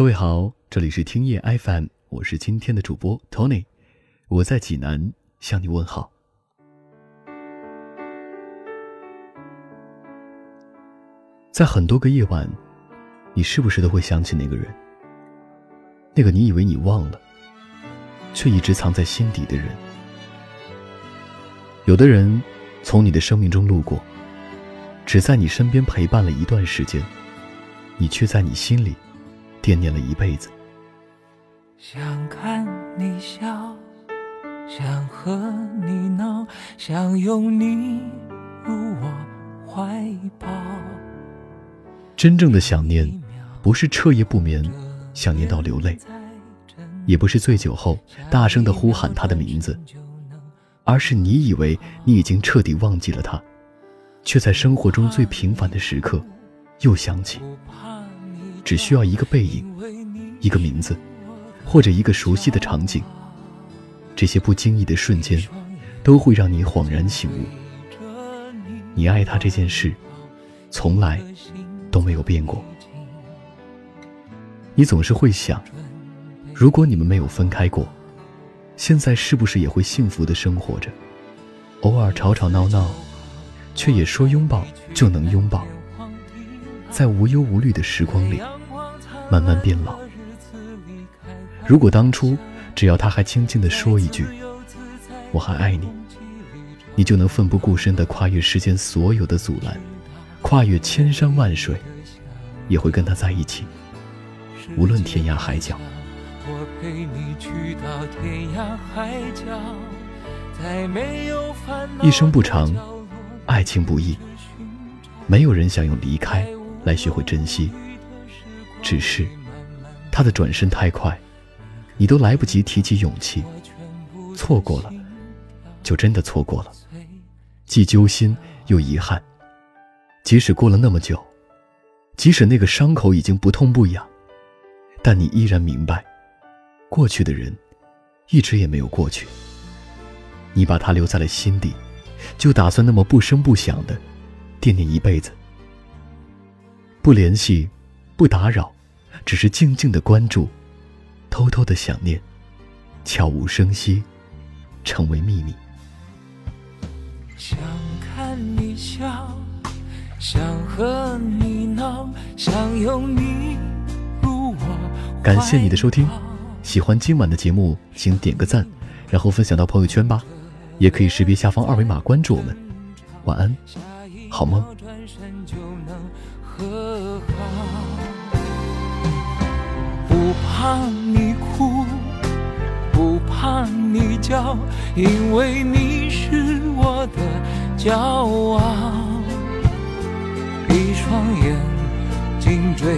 各位好，这里是听夜 FM，我是今天的主播 Tony，我在济南向你问好。在很多个夜晚，你是不是都会想起那个人？那个你以为你忘了，却一直藏在心底的人。有的人从你的生命中路过，只在你身边陪伴了一段时间，你却在你心里惦念了一辈子。想看你笑，想和你闹，想拥你入我怀抱。真正的想念，不是彻夜不眠，想念到流泪，也不是醉酒后大声的呼喊他的名字，而是你以为你已经彻底忘记了他，却在生活中最平凡的时刻，又想起。只需要一个背影，一个名字，或者一个熟悉的场景，这些不经意的瞬间，都会让你恍然醒悟。你爱他这件事，从来。都没有变过。你总是会想，如果你们没有分开过，现在是不是也会幸福的生活着？偶尔吵吵闹闹，却也说拥抱就能拥抱，在无忧无虑的时光里，慢慢变老。如果当初只要他还轻轻地说一句“我还爱你”，你就能奋不顾身地跨越世间所有的阻拦。跨越千山万水，也会跟他在一起，无论天涯海角。一生不长，爱情不易，没有人想用离开来学会珍惜。只是，他的转身太快，你都来不及提起勇气，错过了，就真的错过了，既揪心又遗憾。即使过了那么久，即使那个伤口已经不痛不痒，但你依然明白，过去的人，一直也没有过去。你把他留在了心底，就打算那么不声不响的惦念一辈子。不联系，不打扰，只是静静的关注，偷偷的想念，悄无声息，成为秘密。想看你笑。想和你闹，想拥你入我感谢你的收听，喜欢今晚的节目，请点个赞，然后分享到朋友圈吧。也可以识别下方二维码关注我们。晚安，好梦。不怕你哭，不怕你叫，因为你是我的骄傲。一双眼睛追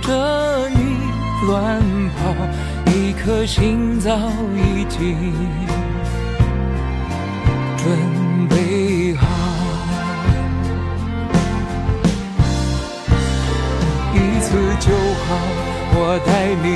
着你乱跑，一颗心早已经准